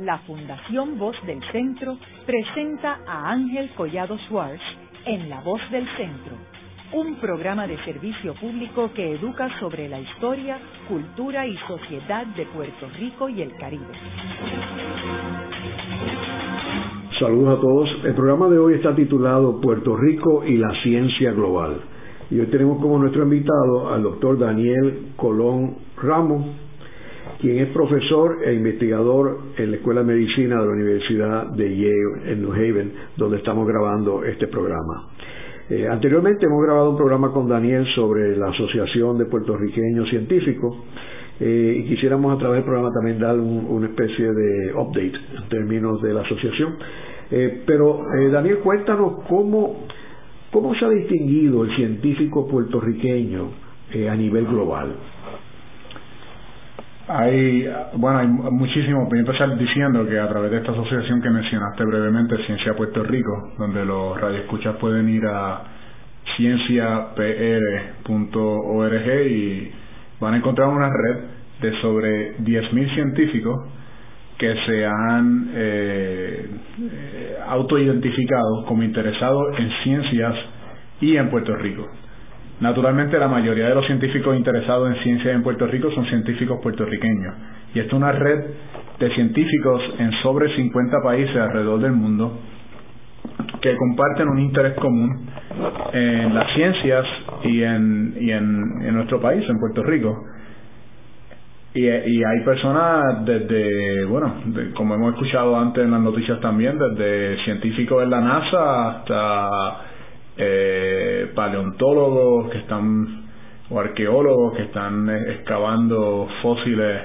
la Fundación Voz del Centro presenta a Ángel Collado Schwartz en La Voz del Centro, un programa de servicio público que educa sobre la historia, cultura y sociedad de Puerto Rico y el Caribe. Saludos a todos. El programa de hoy está titulado Puerto Rico y la ciencia global. Y hoy tenemos como nuestro invitado al doctor Daniel Colón Ramos, quien es profesor e investigador en la Escuela de Medicina de la Universidad de Yale en New Haven, donde estamos grabando este programa. Eh, anteriormente hemos grabado un programa con Daniel sobre la Asociación de Puertorriqueños Científicos eh, y quisiéramos a través del programa también dar una especie de update en términos de la asociación. Eh, pero Daniel, cuéntanos cómo, cómo se ha distinguido el científico puertorriqueño a nivel global. Hay, bueno, hay muchísimo. Voy a empezar diciendo que a través de esta asociación que mencionaste brevemente, Ciencia Puerto Rico, donde los radioescuchas pueden ir a cienciapr.org y van a encontrar una red de sobre 10.000 científicos que se han eh, eh, autoidentificado como interesados en ciencias y en Puerto Rico. Naturalmente, la mayoría de los científicos interesados en ciencia en Puerto Rico son científicos puertorriqueños. Y esto es una red de científicos en sobre 50 países alrededor del mundo que comparten un interés común en las ciencias y en, y en, nuestro país, en Puerto Rico. Y, y, hay personas desde, bueno, como hemos escuchado antes en las noticias también, desde científicos en la NASA hasta eh, paleontólogos que están o arqueólogos que están excavando fósiles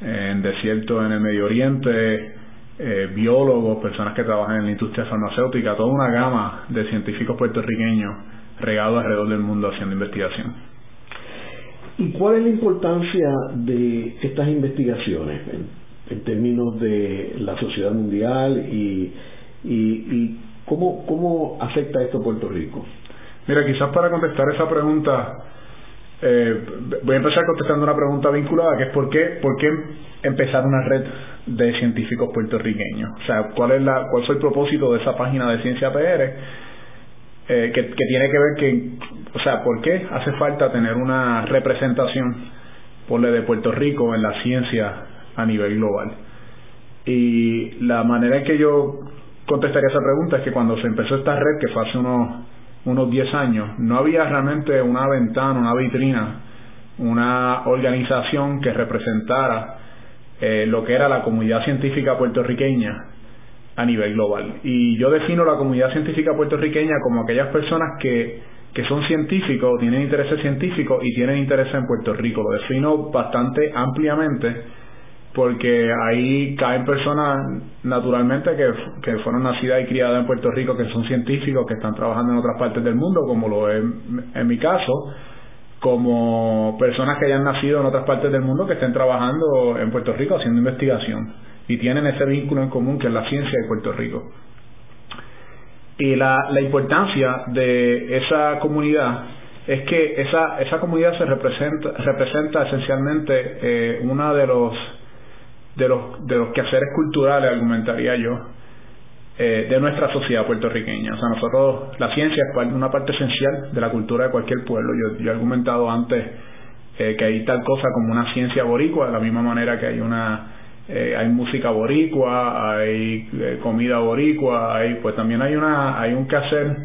en desiertos en el Medio Oriente, eh, biólogos, personas que trabajan en la industria farmacéutica, toda una gama de científicos puertorriqueños regados alrededor del mundo haciendo investigación. ¿Y cuál es la importancia de estas investigaciones en, términos de la sociedad mundial y, y, y ¿Cómo, ¿Cómo afecta esto a Puerto Rico? Mira, quizás para contestar esa pregunta, eh, voy a empezar contestando una pregunta vinculada, que es ¿por qué, por qué empezar una red de científicos puertorriqueños? O sea, ¿cuál es la, cuál fue el propósito de esa página de Ciencia PR? Eh, que, que tiene que ver que, o sea, ¿por qué hace falta tener una representación por de Puerto Rico en la ciencia a nivel global? Y la manera en que yo contestaría esa pregunta es que cuando se empezó esta red, que fue hace unos, unos 10 años, no había realmente una ventana, una vitrina, una organización que representara eh, lo que era la comunidad científica puertorriqueña a nivel global. Y yo defino la comunidad científica puertorriqueña como aquellas personas que, que son científicos, tienen intereses científicos y tienen interés en Puerto Rico. Lo defino bastante ampliamente porque ahí caen personas naturalmente que, que fueron nacidas y criadas en Puerto Rico, que son científicos, que están trabajando en otras partes del mundo, como lo es en mi caso, como personas que hayan nacido en otras partes del mundo que estén trabajando en Puerto Rico haciendo investigación y tienen ese vínculo en común que es la ciencia de Puerto Rico. Y la, la importancia de esa comunidad es que esa, esa comunidad se representa, representa esencialmente eh, una de los de los, de los quehaceres culturales, argumentaría yo, eh, de nuestra sociedad puertorriqueña. O sea, nosotros, la ciencia es una parte esencial de la cultura de cualquier pueblo. Yo, yo he argumentado antes eh, que hay tal cosa como una ciencia boricua, de la misma manera que hay una eh, hay música boricua, hay comida boricua, hay pues también hay una hay un quehacer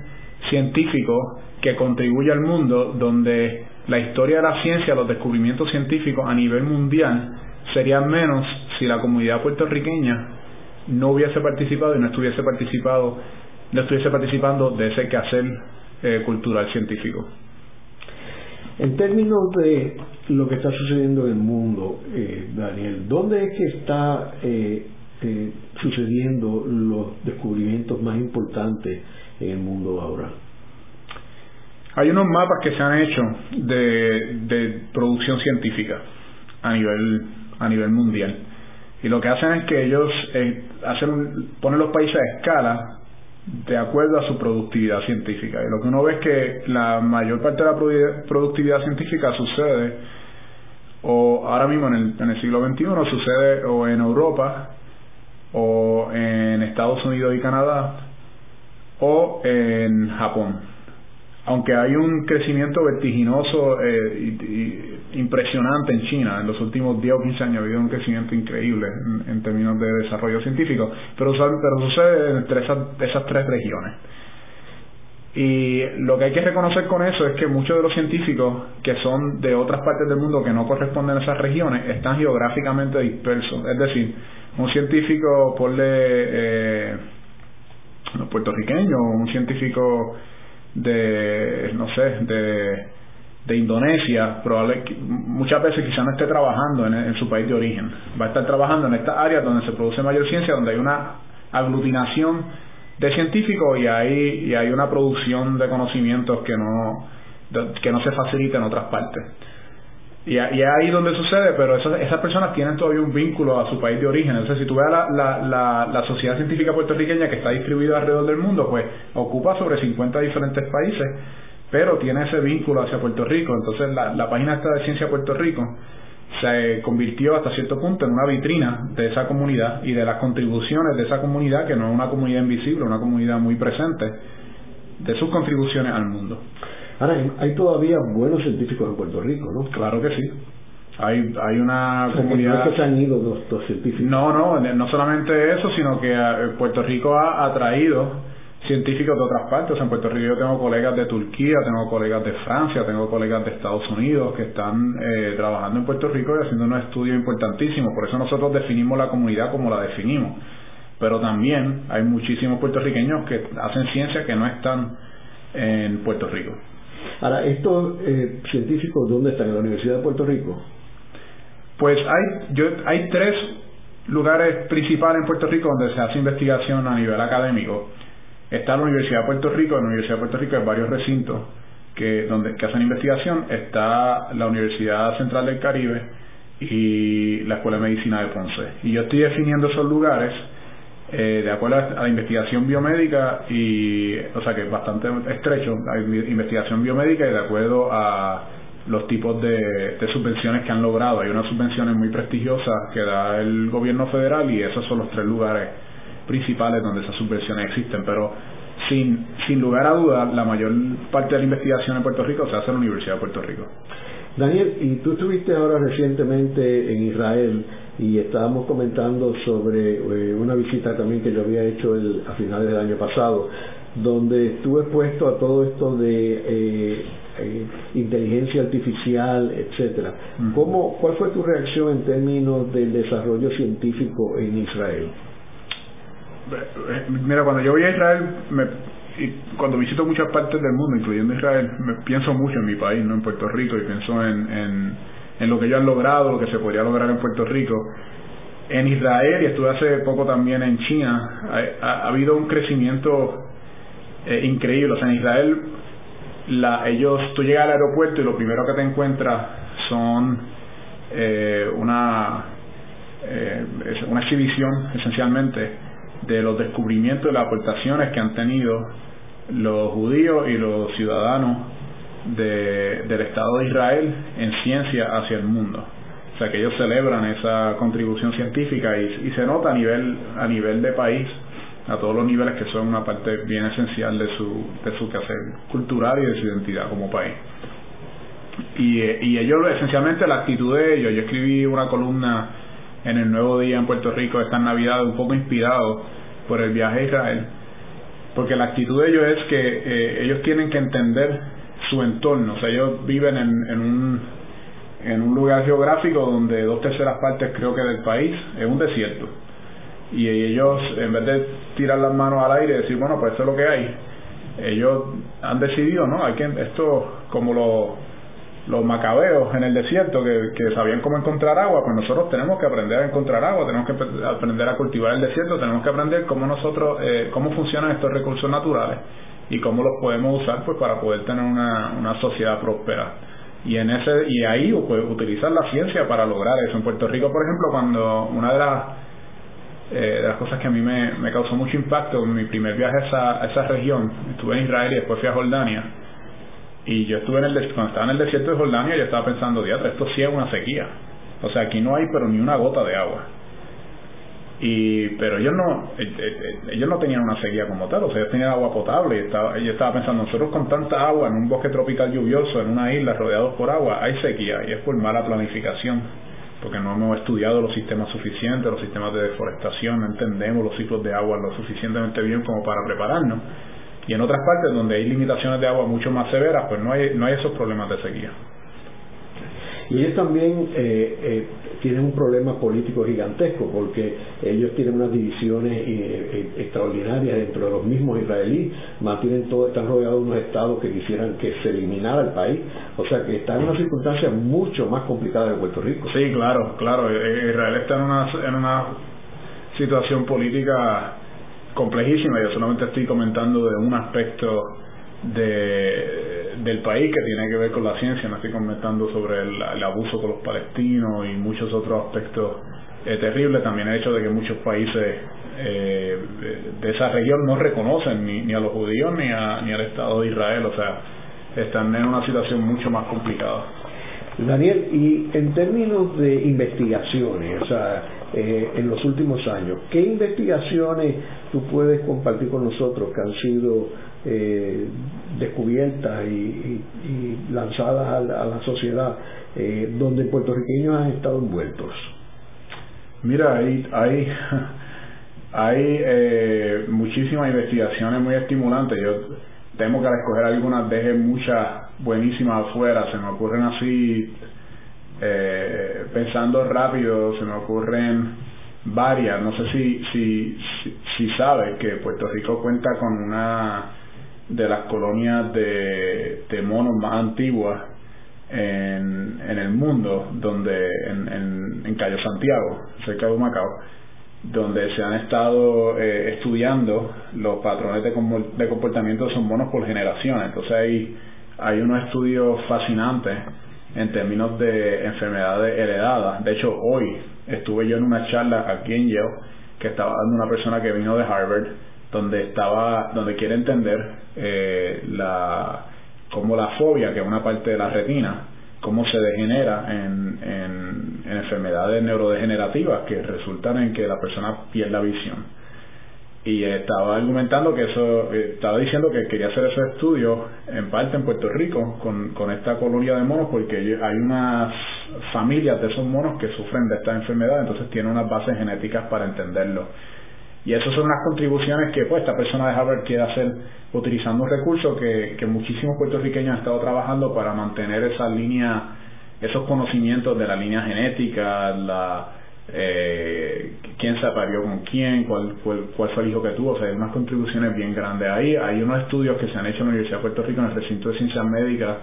científico que contribuye al mundo donde la historia de la ciencia, los descubrimientos científicos a nivel mundial serían menos si la comunidad puertorriqueña no hubiese participado y no estuviese participado no estuviese participando de ese quehacer eh, cultural científico. En términos de lo que está sucediendo en el mundo, eh, Daniel, ¿dónde es que está eh, sucediendo los descubrimientos más importantes en el mundo ahora? Hay unos mapas que se han hecho de, de producción científica a nivel a nivel mundial. Y lo que hacen es que ellos eh, hacen ponen los países a escala de acuerdo a su productividad científica. Y lo que uno ve es que la mayor parte de la productividad científica sucede, o ahora mismo en el, en el siglo XXI sucede o en Europa o en Estados Unidos y Canadá o en Japón. Aunque hay un crecimiento vertiginoso e y, impresionante en China, en los últimos 10 o 15 años ha habido un crecimiento increíble en, términos de desarrollo científico, pero, pero sucede entre esas, esas tres regiones. Y lo que hay que reconocer con eso es que muchos de los científicos que son de otras partes del mundo que no corresponden a esas regiones están geográficamente dispersos. Es decir, un científico, por eh, puertorriqueño, un científico de, no sé, de, de Indonesia, probable, muchas veces quizá no esté trabajando en, su país de origen. Va a estar trabajando en estas áreas donde se produce mayor ciencia, donde hay una aglutinación de científicos y hay, y hay una producción de conocimientos que no, que no se facilita en otras partes. Y, y es ahí donde sucede, pero esas, esas personas tienen todavía un vínculo a su país de origen. Entonces, si tú ves la, la, la, la sociedad científica puertorriqueña que está distribuida alrededor del mundo, pues ocupa sobre 50 diferentes países, pero tiene ese vínculo hacia Puerto Rico. Entonces, la, la página esta de Ciencia Puerto Rico se convirtió hasta cierto punto en una vitrina de esa comunidad y de las contribuciones de esa comunidad, que no es una comunidad invisible, una comunidad muy presente, de sus contribuciones al mundo. Ahora, hay todavía buenos científicos en Puerto Rico, ¿no? Claro que sí. Hay, hay una comunidad... que se han ido los, científicos. No, no, no solamente eso, sino que eh, Puerto Rico ha atraído científicos de otras partes. en Puerto Rico yo tengo colegas de Turquía, tengo colegas de Francia, tengo colegas de Estados Unidos que están eh, trabajando en Puerto Rico y haciendo un estudio importantísimo. Por eso nosotros definimos la comunidad como la definimos. Pero también hay muchísimos puertorriqueños que hacen ciencia que no están en Puerto Rico. Ahora, ¿estos eh, científicos dónde están? ¿En la Universidad de Puerto Rico? Pues hay, yo, hay tres lugares principales en Puerto Rico donde se hace investigación a nivel académico. Está la Universidad de Puerto Rico, en la Universidad de Puerto Rico hay varios recintos que, donde, hacen investigación. Está la Universidad Central del Caribe y la Escuela de Medicina de Ponce. Y yo estoy definiendo esos lugares eh, de acuerdo a la investigación biomédica y, o sea que es bastante estrecho, la investigación biomédica y de acuerdo a los tipos de, subvenciones que han logrado. Hay unas subvenciones muy prestigiosas que da el gobierno federal y esos son los tres lugares principales donde esas subvenciones existen, pero sin, sin lugar a dudas, la mayor parte de la investigación en Puerto Rico se hace en la Universidad de Puerto Rico. Daniel, y tú estuviste ahora recientemente en Israel y estábamos comentando sobre eh, una visita también que yo había hecho el, a finales del año pasado, donde estuve expuesto a todo esto de eh, eh, inteligencia artificial, etcétera. ¿Cómo, ¿Cuál fue tu reacción en términos del desarrollo científico en Israel? Mira, cuando yo voy a Israel, me, y cuando visito muchas partes del mundo, incluyendo Israel, me pienso mucho en mi país, no en Puerto Rico, y pienso en, en, lo que yo han logrado, lo que se podría lograr en Puerto Rico. En Israel, y estuve hace poco también en China, ha, habido un crecimiento eh, increíble. O sea, en Israel, la, ellos, tú llegas al aeropuerto y lo primero que te encuentras son eh, una, eh, una exhibición, esencialmente, de los descubrimientos y las aportaciones que han tenido los judíos y los ciudadanos de, del Estado de Israel en ciencia hacia el mundo. O sea que ellos celebran esa contribución científica y, y se nota a nivel, a nivel de país, a todos los niveles que son una parte bien esencial de su, de su quehacer cultural y de su identidad como país. Y, y ellos, esencialmente, la actitud de ellos, yo escribí una columna en el Nuevo Día en Puerto Rico esta Navidad, un poco inspirado por el viaje a Israel, porque la actitud de ellos es que eh, ellos tienen que entender su entorno, o sea, ellos viven en, en, un, en un lugar geográfico donde dos terceras partes creo que del país es un desierto. Y ellos, en vez de tirar las manos al aire y decir, bueno, pues esto es lo que hay, ellos han decidido, ¿no? Hay que, esto, como lo, los macabeos en el desierto que, que, sabían cómo encontrar agua, pues nosotros tenemos que aprender a encontrar agua, tenemos que aprender a cultivar el desierto, tenemos que aprender cómo nosotros, eh, cómo funcionan estos recursos naturales y cómo los podemos usar pues para poder tener una, una sociedad próspera. Y en ese y ahí pues, utilizar la ciencia para lograr eso. En Puerto Rico, por ejemplo, cuando una de las eh, de las cosas que a mí me, me causó mucho impacto en mi primer viaje a esa, a esa región, estuve en Israel y después fui a Jordania, y yo estuve en el cuando estaba en el desierto de Jordania, yo estaba pensando, esto sí es una sequía. O sea, aquí no hay pero ni una gota de agua. y pero ellos no eh, eh, eh, ellos no tenían una sequía como tal o sea ellos tenían agua potable y estaba, yo estaba pensando nosotros con tanta agua en un bosque tropical lluvioso en una isla rodeados por agua hay sequía y es por mala planificación porque no hemos estudiado los sistemas suficientes los sistemas de deforestación no entendemos los ciclos de agua lo suficientemente bien como para prepararnos y en otras partes donde hay limitaciones de agua mucho más severas pues no hay no hay esos problemas de sequía. Y ellos también eh, eh, tienen un problema político gigantesco porque ellos tienen unas divisiones eh, extraordinarias dentro de los mismos israelíes, mantienen todo, están rodeados de unos estados que quisieran que se eliminara el país, o sea que está en una circunstancia mucho más complicada de Puerto Rico. Sí, claro, claro, Israel está en una, en una situación política complejísima, yo solamente estoy comentando de un aspecto de, del país que tiene que ver con la ciencia, no estoy comentando sobre el, abuso con los palestinos y muchos otros aspectos eh, terribles, también el hecho de que muchos países eh, de esa región no reconocen ni, ni a los judíos ni, a, ni al Estado de Israel, o sea, están en una situación mucho más complicada. Daniel, y en términos de investigaciones, o sea, eh, en los últimos años, ¿qué investigaciones tú puedes compartir con nosotros que han sido eh, descubiertas y, lanzadas a la, sociedad eh, donde puertorriqueños han estado envueltos? Mira, hay, hay, hay eh, muchísimas investigaciones muy estimulantes. Yo tengo que escoger algunas, deje muchas buenísimas afuera, se me ocurren así, eh, pensando rápido, se me ocurren varias. No sé si, si, si, si sabes que Puerto Rico cuenta con una de las colonias de, de monos más antiguas en, en el mundo, donde en, en, Cayo Santiago, cerca de Macao, donde se han estado eh, estudiando los patrones de, comportamiento de esos monos por generaciones. Entonces hay, hay unos estudios fascinantes en términos de enfermedades heredadas. De hecho, hoy estuve yo en una charla aquí en Yale que estaba dando una persona que vino de Harvard donde estaba donde quiere entender eh, la cómo la fobia que es una parte de la retina cómo se degenera en, en, en enfermedades neurodegenerativas que resultan en que la persona pierda visión y estaba argumentando que eso, eh, estaba diciendo que quería hacer ese estudio en parte en Puerto Rico con, con esta colonia de monos porque hay unas familias de esos monos que sufren de esta enfermedad, entonces tiene unas bases genéticas para entenderlo. Y esas son unas contribuciones que pues esta persona de Harvard quiere hacer utilizando un recurso que, que muchísimos puertorriqueños han estado trabajando para mantener esa línea, esos conocimientos de la línea genética, la eh, quién se aparió con quién, cuál, cuál, cuál, fue el hijo que tuvo, o sea, hay unas contribuciones bien grandes ahí. Hay unos estudios que se han hecho en la Universidad de Puerto Rico en el recinto de ciencias médicas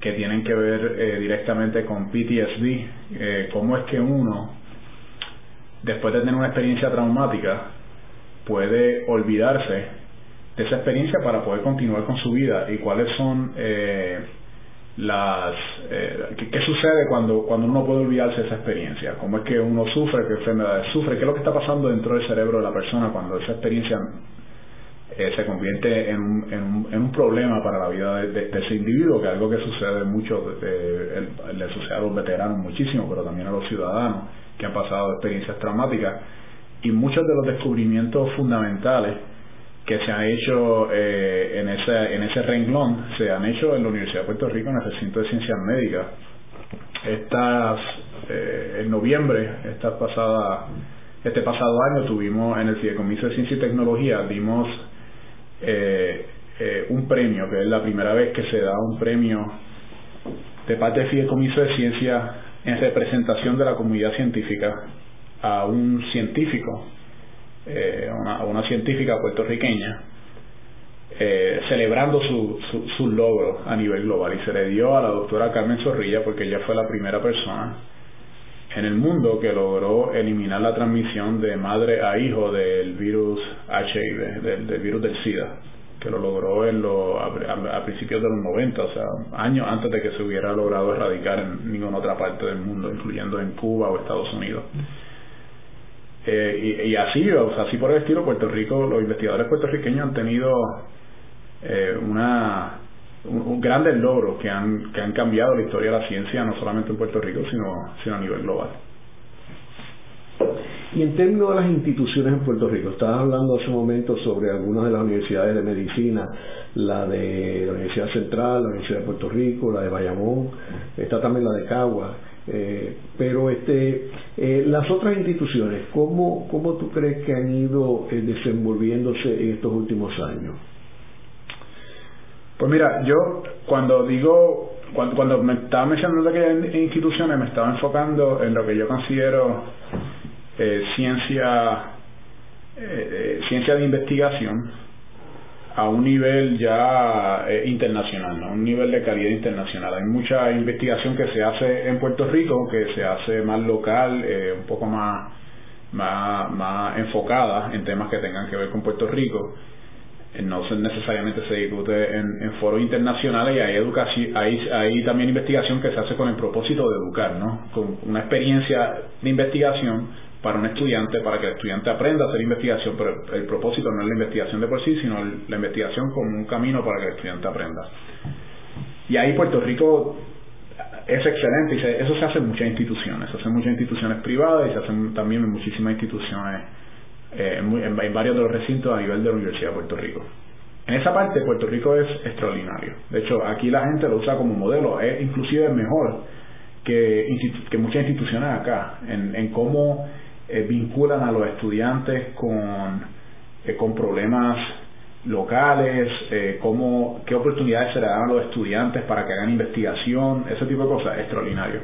que tienen que ver eh, directamente con PTSD, eh, cómo es que uno, después de tener una experiencia traumática, puede olvidarse de esa experiencia para poder continuar con su vida y cuáles son eh, las eh, ¿qué, sucede cuando cuando uno puede olvidarse de esa experiencia cómo es que uno sufre qué enfermedades sufre qué es lo que está pasando dentro del cerebro de la persona cuando esa experiencia eh, se convierte en un, en, un, en un problema para la vida de, ese individuo que es algo que sucede mucho le sucede a los veteranos muchísimo pero también a los ciudadanos que han pasado experiencias traumáticas. Y muchos de los descubrimientos fundamentales que se han hecho eh, en, ese, en ese renglón se han hecho en la Universidad de Puerto Rico en el recinto de ciencias médicas. Estas, eh, en noviembre, esta pasada, este pasado año tuvimos en el Fideicomiso de Ciencia y Tecnología, dimos eh, un premio, que es la primera vez que se da un premio de parte del Fideicomiso de Ciencia en representación de la comunidad científica a un científico, eh, a una, científica puertorriqueña, eh, celebrando su, su, su logro a nivel global y se le dio a la doctora Carmen Zorrilla porque ella fue la primera persona en el mundo que logró eliminar la transmisión de madre a hijo del virus HIV, del, virus del SIDA, que lo logró en lo, a, principios de los 90, o sea, años antes de que se hubiera logrado erradicar en ninguna otra parte del mundo, incluyendo en Cuba o Estados Unidos. Eh, y, así, o sea, así por el estilo, Puerto Rico, los investigadores puertorriqueños han tenido eh, una un, grandes logros que han, que han cambiado la historia de la ciencia, no solamente en Puerto Rico, sino, sino a nivel global. Y Y en términos de las instituciones en Puerto Rico, estabas hablando hace un momento sobre algunas de las universidades de medicina, la de la Universidad Central, la Universidad de Puerto Rico, la de Bayamón, está también la de Cagua. Eh, pero este, eh, las otras instituciones, ¿cómo, ¿cómo tú crees que han ido eh, desenvolviéndose en estos últimos años? Pues mira, yo cuando digo, cuando, cuando me estaba mencionando aquellas instituciones, me estaba enfocando en lo que yo considero eh, ciencia, ciencia de investigación a un nivel ya eh, internacional, a un nivel de calidad internacional. Hay mucha investigación que se hace en Puerto Rico, que se hace más local, eh, un poco más, más, más enfocada en temas que tengan que ver con Puerto Rico. Eh, no necesariamente se discute en, en foros internacionales y hay, educación, hay, hay también investigación que se hace con el propósito de educar, ¿no? con una experiencia de investigación para un estudiante, para que el estudiante aprenda a hacer investigación, pero el, propósito no es la investigación de por sí, sino la investigación como un camino para que el estudiante aprenda. Y ahí Puerto Rico es excelente y eso se hace en muchas instituciones, se hace en muchas instituciones privadas y se hacen también en muchísimas instituciones, eh, en, varios de los recintos a nivel de la Universidad de Puerto Rico. En esa parte Puerto Rico es extraordinario. De hecho, aquí la gente lo usa como modelo, es inclusive mejor que, que muchas instituciones acá, en, en cómo eh, vinculan a los estudiantes con, eh, con problemas locales, eh, cómo, qué oportunidades se le dan a los estudiantes para que hagan investigación, ese tipo de cosas, extraordinario.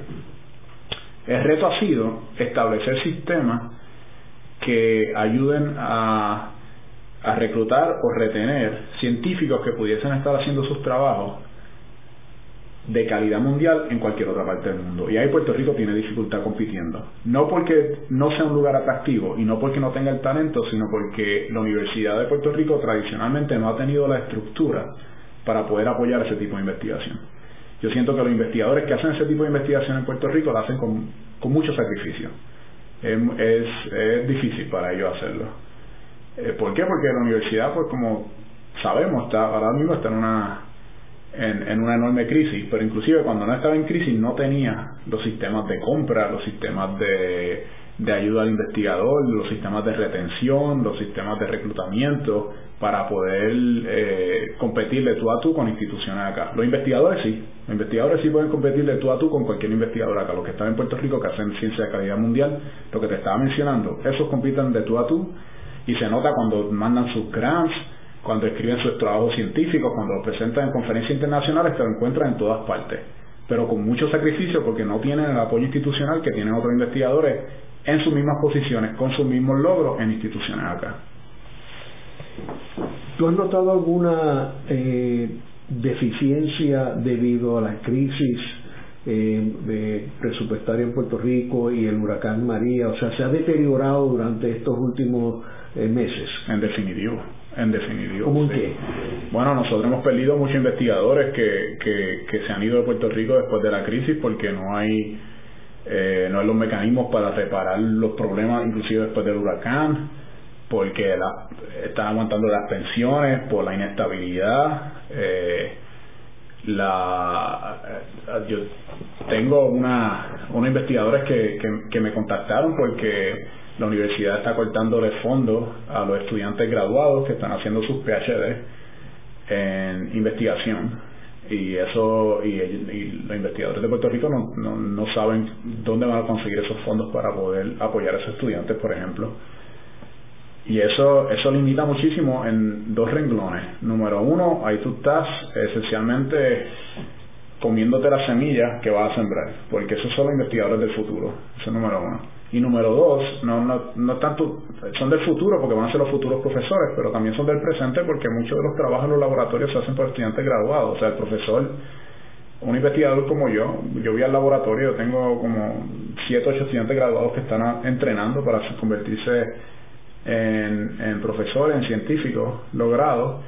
El reto ha sido establecer sistemas que ayuden a, a reclutar o retener científicos que pudiesen estar haciendo sus trabajos de calidad mundial en cualquier otra parte del mundo. Y ahí Puerto Rico tiene dificultad compitiendo. No porque no sea un lugar atractivo y no porque no tenga el talento, sino porque la Universidad de Puerto Rico tradicionalmente no ha tenido la estructura para poder apoyar ese tipo de investigación. Yo siento que los investigadores que hacen ese tipo de investigación en Puerto Rico lo hacen con, con mucho sacrificio. Es, es, difícil para ellos hacerlo. Eh, ¿Por qué? Porque la universidad, pues como sabemos, está ahora mismo está en una en, una enorme crisis, pero inclusive cuando no estaba en crisis no tenía los sistemas de compra, los sistemas de, de ayuda al investigador, los sistemas de retención, los sistemas de reclutamiento para poder eh, competir de tú a tú con instituciones acá. Los investigadores sí, los investigadores sí pueden competir de tú a tú con cualquier investigador acá. Los que están en Puerto Rico que hacen ciencia de calidad mundial, lo que te estaba mencionando, esos compiten de tú a tú y se nota cuando mandan sus grants, cuando escriben sus trabajos científicos, cuando los presentan en conferencias internacionales, te lo encuentran en todas partes, pero con mucho sacrificio porque no tienen el apoyo institucional que tienen otros investigadores en sus mismas posiciones, con sus mismos logros en instituciones acá. ¿Tú has notado alguna eh, deficiencia debido a la crisis eh, presupuestaria en Puerto Rico y el huracán María? O sea, ¿se ha deteriorado durante estos últimos eh, meses? En definitivo en definitivo. ¿Cómo qué? Bueno, nosotros hemos perdido muchos investigadores que, que, que, se han ido de Puerto Rico después de la crisis porque no hay eh, no hay los mecanismos para reparar los problemas, inclusive después del huracán, porque la, están aguantando las pensiones por la inestabilidad. Eh, la eh, yo tengo una unos investigadores que, que, que me contactaron porque la universidad está cortándole fondos a los estudiantes graduados que están haciendo sus PhD en investigación. Y eso y, los investigadores de Puerto Rico no, no, no, saben dónde van a conseguir esos fondos para poder apoyar a esos estudiantes por ejemplo. Y eso eso limita muchísimo en dos renglones. Número uno ahí tú estás esencialmente comiéndote las semillas que vas a sembrar porque esos son los investigadores del futuro. Eso es número uno y número dos, no, no, no tanto, son del futuro porque van a ser los futuros profesores, pero también son del presente porque muchos de los trabajos en los laboratorios se hacen por estudiantes graduados. O sea, el profesor, un investigador como yo, yo voy al laboratorio, tengo como siete o ocho estudiantes graduados que están entrenando para convertirse en, en profesores, en científicos logrados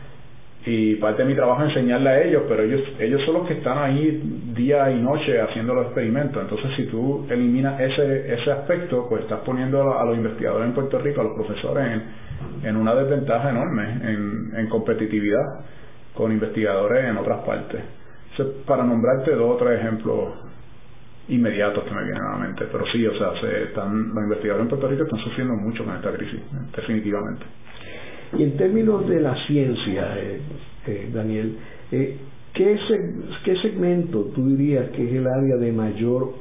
y parte de mi trabajo es enseñarle a ellos, pero ellos ellos son los que están ahí día y noche haciendo los experimentos. Entonces, si tú eliminas ese ese aspecto, pues estás poniendo a los investigadores en Puerto Rico, a los profesores, en, en una desventaja enorme en, competitividad con investigadores en otras partes. para nombrarte dos o tres ejemplos inmediatos que me vienen a la mente. Pero sí, o sea, se están, los investigadores en Puerto Rico están sufriendo mucho con esta crisis, definitivamente. Y en términos de la ciencia, eh, eh, Daniel, eh, ¿qué, ¿qué segmento tú dirías que es el área de mayor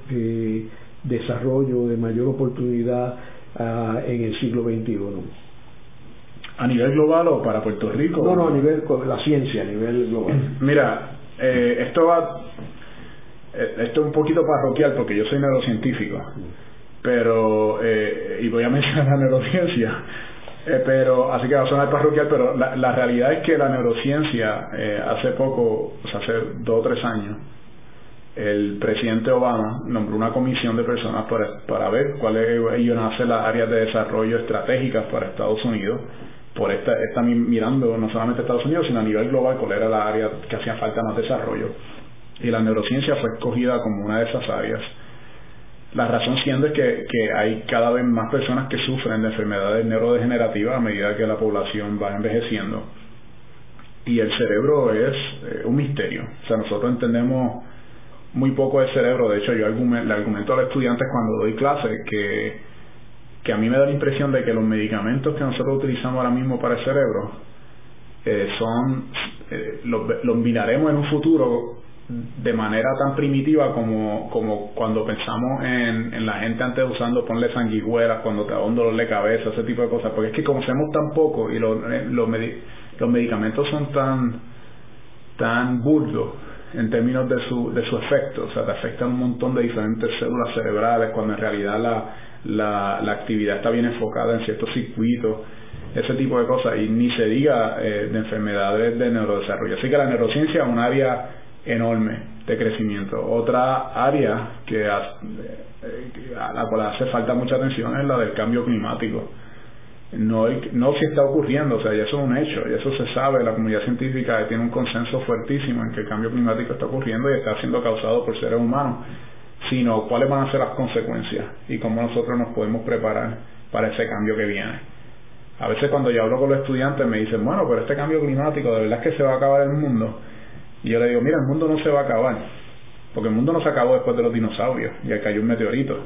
desarrollo, de mayor oportunidad ah, en el siglo XXI? ¿A nivel global o para Puerto Rico? No, no, a nivel, la ciencia, a nivel global. Mira, esto va eh, esto es un poquito parroquial porque yo soy neurocientífico, pero, eh, y voy a mencionar la neurociencia, eh, pero así que va a sonar parroquial, pero la, realidad es que la neurociencia, hace poco, o sea, hace dos o tres años, el presidente Obama nombró una comisión de personas para, para ver cuáles iban a ser las áreas de desarrollo estratégicas para Estados Unidos por esta, está mirando no solamente Estados Unidos, sino a nivel global cuál era la área que hacía falta más desarrollo y la neurociencia fue escogida como una de esas áreas. La razón siendo es que, que, hay cada vez más personas que sufren de enfermedades neurodegenerativas a medida que la población va envejeciendo. Y el cerebro es eh, un misterio. O sea, nosotros entendemos muy poco del cerebro. De hecho, yo le argumento a los estudiantes cuando doy clase que, que a mí me da la impresión de que los medicamentos que nosotros utilizamos ahora mismo para el cerebro eh, son, eh, los, los miraremos en un futuro de manera tan primitiva como, como cuando pensamos en, en la gente antes usando ponle sanguijuelas cuando te da un dolor de cabeza, ese tipo de cosas, porque es que conocemos tan poco y los, eh, los, medicamentos son tan, tan burdos en términos de su, de su efecto, o sea, te afectan un montón de diferentes células cerebrales cuando en realidad la, la, la actividad está bien enfocada en ciertos circuitos, ese tipo de cosas, y ni se diga eh, de enfermedades de neurodesarrollo. Así que la neurociencia es un área enorme de crecimiento. Otra área que a, la cual hace falta mucha atención es la del cambio climático. No, no si está ocurriendo, o sea, ya eso es un hecho, y eso se sabe, la comunidad científica tiene un consenso fuertísimo en que el cambio climático está ocurriendo y está siendo causado por seres humanos, sino cuáles van a ser las consecuencias y cómo nosotros nos podemos preparar para ese cambio que viene. A veces cuando yo hablo con los estudiantes me dicen, bueno, pero este cambio climático, ¿de verdad es que se va a acabar el mundo? Y yo le digo, mira, el mundo no se va a acabar, porque el mundo no se acabó después de los dinosaurios y ahí cayó un meteorito.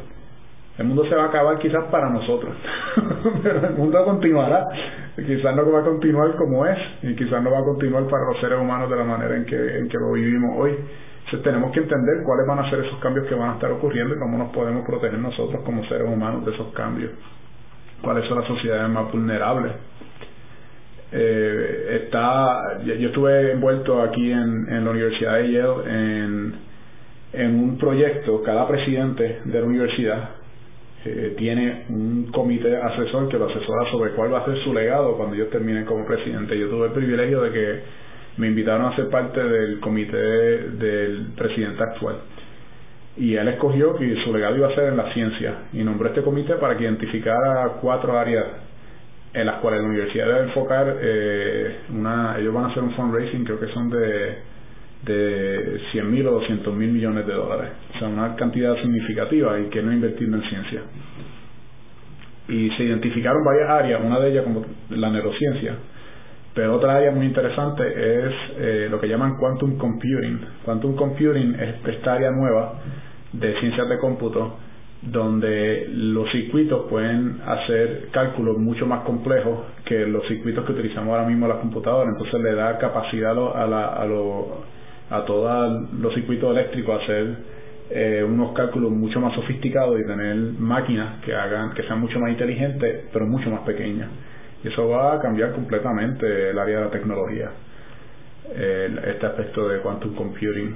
El mundo se va a acabar quizás para nosotros, pero el mundo continuará. Quizás no va a continuar como es y quizás no va a continuar para los seres humanos de la manera en que, en que lo vivimos hoy. Entonces tenemos que entender cuáles van a ser esos cambios que van a estar ocurriendo y cómo nos podemos proteger nosotros como seres humanos de esos cambios. Cuáles son las sociedades más vulnerables eh, está yo estuve envuelto aquí en, la Universidad de Yale en, un proyecto. Cada presidente de la universidad eh, tiene un comité asesor que lo asesora sobre cuál va a ser su legado cuando ellos terminen como presidente. Yo tuve el privilegio de que me invitaron a ser parte del comité del presidente actual. Y él escogió que su legado iba a ser en la ciencia y nombró este comité para que identificara cuatro áreas en las cuales la universidad debe enfocar eh, una ellos van a hacer un fundraising creo que son de de 100 mil o 200 mil millones de dólares. O sea una cantidad significativa y que no invertir en ciencia. Y se identificaron varias áreas una de ellas como la neurociencia pero otra área muy interesante es eh, lo que llaman quantum computing. Quantum computing es esta área nueva de ciencias de cómputo donde los circuitos pueden hacer cálculos mucho más complejos que los circuitos que utilizamos ahora mismo las computadoras, entonces le da capacidad a, la, a, lo, a todos los circuitos eléctricos a hacer eh, unos cálculos mucho más sofisticados y tener máquinas que hagan que sean mucho más inteligentes pero mucho más pequeñas. Y eso va a cambiar completamente el área de la tecnología este aspecto de quantum computing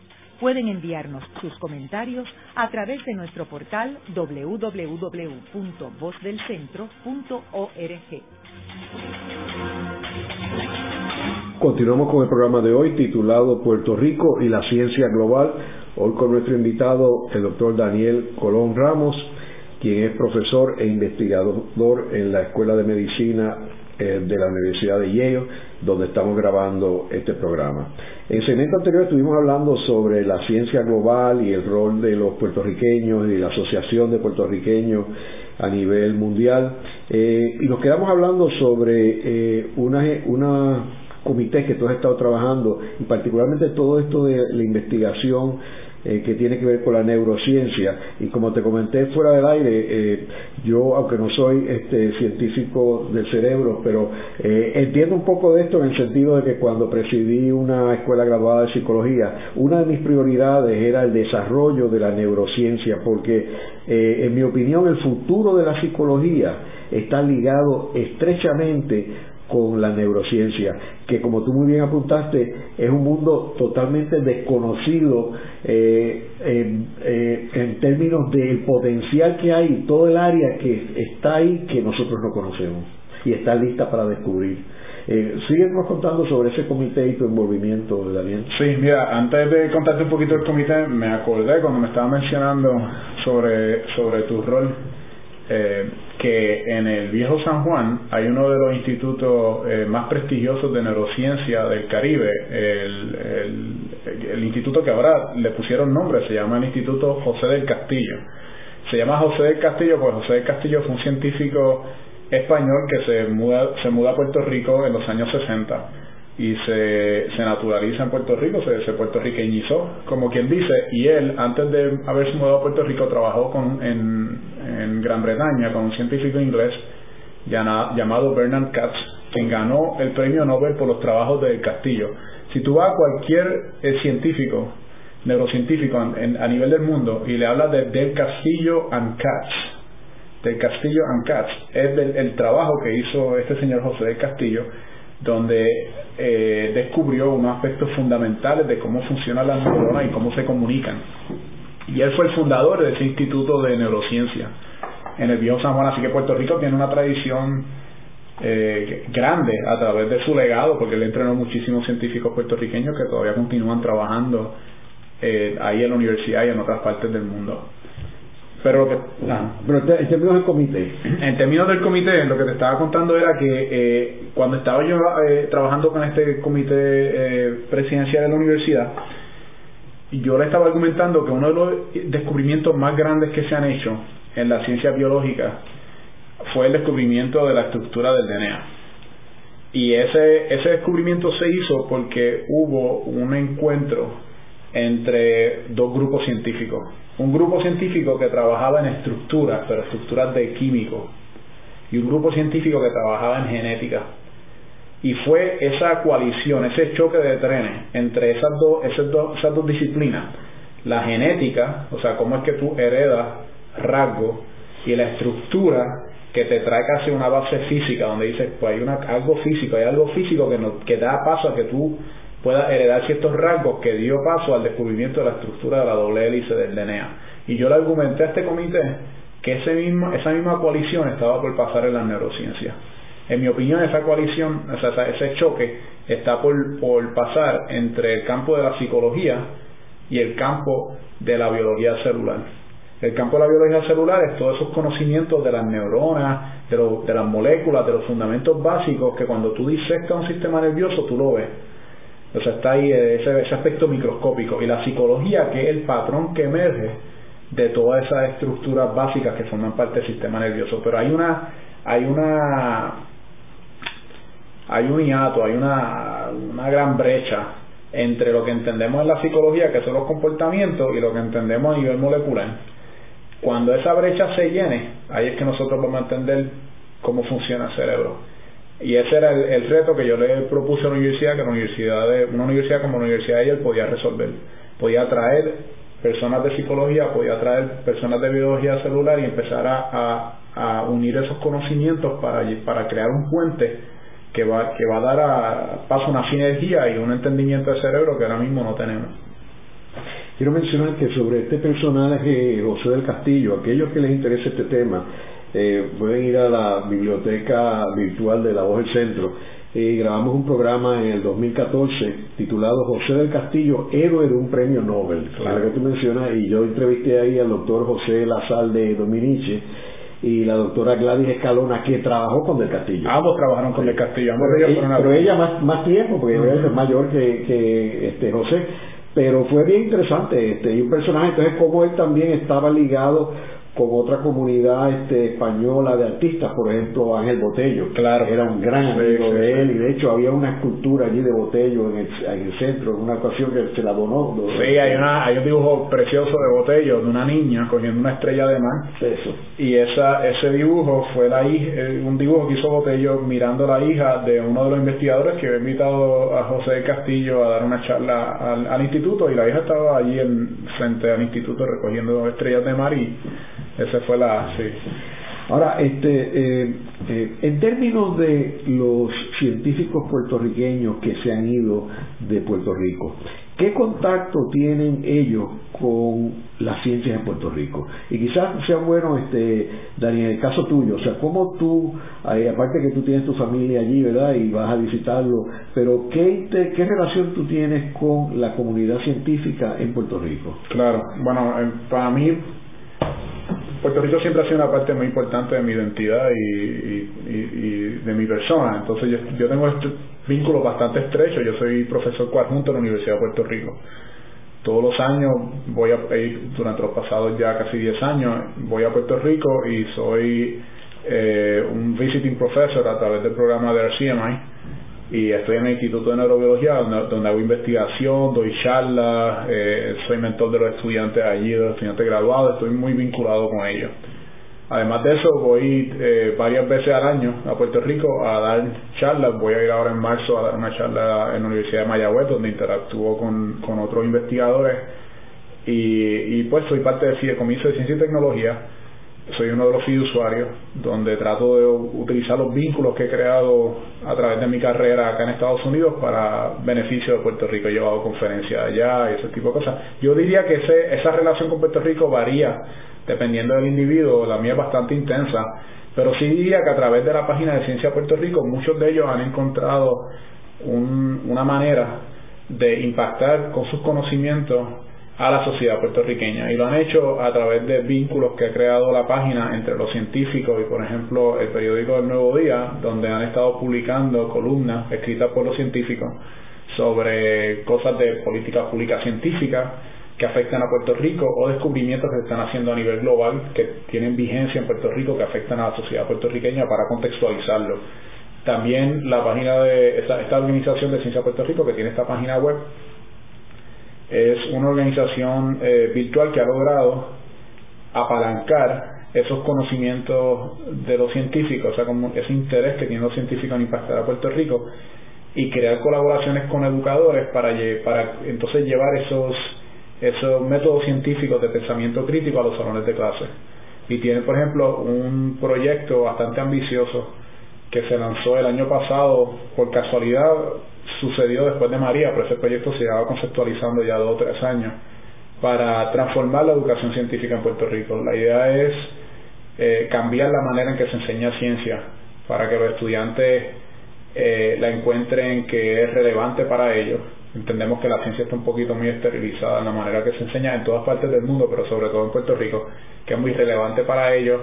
Pueden enviarnos sus comentarios a través de nuestro portal www.vozdelcentro.org. Continuamos con el programa de hoy titulado Puerto Rico y la ciencia global. Hoy con nuestro invitado, el doctor Daniel Colón Ramos, quien es profesor e investigador en la Escuela de Medicina eh, de la Universidad de Yale, donde estamos grabando este programa. En el segmento anterior estuvimos hablando sobre la ciencia global y el rol de los puertorriqueños y la asociación de puertorriqueños a nivel mundial. Eh, y nos quedamos hablando sobre eh, una, una comité que tú has estado trabajando y particularmente todo esto de la investigación eh, que tiene que ver con la neurociencia. Y como te comenté fuera del aire, eh, yo, aunque no soy este, científico del cerebro, pero eh, entiendo un poco de esto en el sentido de que cuando presidí una escuela graduada de psicología, una de mis prioridades era el desarrollo de la neurociencia, porque en mi opinión el futuro de la psicología está ligado estrechamente con la neurociencia, que como tú muy bien apuntaste, es un mundo totalmente desconocido eh, eh, en términos del potencial que hay, todo el área que está ahí que nosotros no conocemos y está lista para descubrir. Eh, síguenos contando sobre ese comité y tu envolvimiento, Daniel. Sí, mira, antes de contarte un poquito del comité, me acordé cuando me estaba mencionando sobre, sobre tu rol eh, que en el viejo San Juan hay uno de los institutos eh, más prestigiosos de neurociencia del Caribe, el, instituto que ahora le pusieron nombre, se llama el Instituto José del Castillo. Se llama José del Castillo porque José del Castillo fue un científico español que se muda, se muda a Puerto Rico en los años 60 y se, se naturaliza en Puerto Rico, se, se puertorriqueñizó, como quien dice, y él, antes de haberse mudado a Puerto Rico, trabajó con, en, en Gran Bretaña con un científico inglés llamado Bernard Katz, quien ganó el premio Nobel por los trabajos del Castillo. Si tú vas a cualquier eh, científico, neurocientífico a nivel del mundo y le hablas de, del Castillo and Katz, del Castillo and Katz, es del, el trabajo que hizo este señor José del Castillo, donde eh, descubrió unos aspectos fundamentales de cómo funcionan las neuronas y cómo se comunican. Y él fue el fundador de ese instituto de neurociencia en el viejo San Juan, así que Puerto Rico tiene una tradición eh, grande a través de su legado, porque él entrenó muchísimos científicos puertorriqueños que todavía continúan trabajando eh, ahí en la universidad y en otras partes del mundo. Pero, que, pero en términos del comité. En términos del comité, lo que te estaba contando era que eh, cuando estaba yo eh, trabajando con este comité eh, presidencial de la universidad, yo le estaba argumentando que uno de los descubrimientos más grandes que se han hecho en la ciencia biológica fue el descubrimiento de la estructura del DNA. Y ese, ese descubrimiento se hizo porque hubo un encuentro entre dos grupos científicos un grupo científico que trabajaba en estructuras, pero estructuras de químicos, y un grupo científico que trabajaba en genética. Y fue esa coalición, ese choque de trenes entre esas dos, esas dos, esas dos disciplinas, la genética, o sea, cómo es que tú heredas rasgos, y la estructura que te trae casi una base física, donde dices, pues hay una, algo físico, hay algo físico que, que da paso a que tú pueda heredar ciertos rasgos que dio paso al descubrimiento de la estructura de la doble hélice del DNA. Y yo le argumenté a este comité que ese mismo, esa misma coalición estaba por pasar en la neurociencia. En mi opinión, esa coalición, ese choque, está por, por pasar entre el campo de la psicología y el campo de la biología celular. El campo de la biología celular es todos esos conocimientos de las neuronas, de, de las moléculas, de los fundamentos básicos que cuando tú disectas un sistema nervioso tú lo ves o sea, está ahí ese, ese aspecto microscópico. Y la psicología, que es el patrón que emerge de todas esas estructuras básicas que forman parte del sistema nervioso. Pero hay una, hay una, hay un hiato, hay una, una gran brecha entre lo que entendemos en la psicología, que son los comportamientos, y lo que entendemos a nivel molecular. Cuando esa brecha se llene, ahí es que nosotros vamos a entender cómo funciona el cerebro. Y ese era el, reto que yo le propuse a la universidad, que la universidad de, una universidad como la Universidad de Yale podía resolver. Podía traer personas de psicología, podía traer personas de biología celular y empezar a, unir esos conocimientos para, para crear un puente que va, que va a dar a paso una sinergia y un entendimiento del cerebro que ahora mismo no tenemos. Quiero mencionar que sobre este personaje, José del Castillo, aquellos que les interese este tema, eh, pueden ir a la biblioteca virtual de la Voz del Centro. Eh, grabamos un programa en el 2014 titulado José del Castillo, héroe de un premio Nobel, claro. Que tú mencionas, y yo entrevisté ahí al doctor José Lazal de Dominici y la doctora Gladys Escalona que trabajó con Del Castillo. Ambos trabajaron con Del Castillo, ambos pero, ella, pero ella más, más tiempo, porque ella es mayor que, que este José, pero fue bien interesante este y un personaje entonces como él también estaba ligado con otra comunidad este, española de artistas, por ejemplo Ángel Botello, claro. era un gran amigo de él y de hecho había una escultura allí de Botello en el, en el centro, en una ocasión que se la donó. Sí, hay, una, hay un dibujo precioso de Botello de una niña cogiendo una estrella de mar. Eso. Y esa, ese dibujo fue la hija, eh, un dibujo que hizo Botello mirando a la hija de uno de los investigadores que había invitado a José Castillo a dar una charla al, al instituto y la hija estaba allí en, frente al instituto recogiendo estrellas de mar y esa fue la... Sí. Ahora, este, eh, eh, en términos de los científicos puertorriqueños que se han ido de Puerto Rico, ¿qué contacto tienen ellos con las ciencias en Puerto Rico? Y quizás sea bueno, este, Daniel, el caso tuyo, o sea, ¿cómo tú, eh, aparte que tú tienes tu familia allí, ¿verdad? Y vas a visitarlo, pero ¿qué, te, ¿qué relación tú tienes con la comunidad científica en Puerto Rico? Claro, bueno, para mí Puerto Rico siempre ha sido una parte muy importante de mi identidad y, de mi persona. Entonces yo, tengo este vínculo bastante estrecho. Yo soy profesor coadjunto en la Universidad de Puerto Rico. Todos los años voy a ir, durante los pasados ya casi 10 años, voy a Puerto Rico y soy eh, un visiting professor a través del programa de RCMI y estoy en el Instituto de Neurobiología donde, hago investigación, doy charlas, eh, soy mentor de los estudiantes allí, de los estudiantes graduados, estoy muy vinculado con ellos. Además de eso, voy eh, varias veces al año a Puerto Rico a dar charlas. Voy a ir ahora en marzo a dar una charla en la Universidad de Mayagüez, donde interactúo con, con otros investigadores. Y, y pues soy parte del Fideicomiso de Ciencia y Tecnología, soy uno de los fiduciarios donde trato de utilizar los vínculos que he creado a través de mi carrera acá en Estados Unidos para beneficio de Puerto Rico. He llevado conferencias allá y ese tipo de cosas. Yo diría que ese, esa relación con Puerto Rico varía dependiendo del individuo. La mía es bastante intensa, pero sí diría que a través de la página de Ciencia Puerto Rico muchos de ellos han encontrado un, una manera de impactar con sus conocimientos a la sociedad puertorriqueña y lo han hecho a través de vínculos que ha creado la página entre los científicos y por ejemplo el periódico El Nuevo Día donde han estado publicando columnas escritas por los científicos sobre cosas de política pública científica que afectan a Puerto Rico o descubrimientos que se están haciendo a nivel global que tienen vigencia en Puerto Rico que afectan a la sociedad puertorriqueña para contextualizarlo. También la página de esta organización de Ciencia Puerto Rico que tiene esta página web es una organización eh, virtual que ha logrado apalancar esos conocimientos de los científicos, o sea, como ese interés que tienen los científicos en impactar a Puerto Rico y crear colaboraciones con educadores para, entonces llevar esos, esos métodos científicos de pensamiento crítico a los salones de clase. Y tiene, por ejemplo, un proyecto bastante ambicioso que se lanzó el año pasado por casualidad sucedió después de María, pero ese proyecto se llevaba conceptualizando ya dos o tres años para transformar la educación científica en Puerto Rico. La idea es eh, cambiar la manera en que se enseña ciencia para que los estudiantes eh, la encuentren que es relevante para ellos. Entendemos que la ciencia está un poquito muy esterilizada en la manera que se enseña en todas partes del mundo, pero sobre todo en Puerto Rico, que es muy relevante para ellos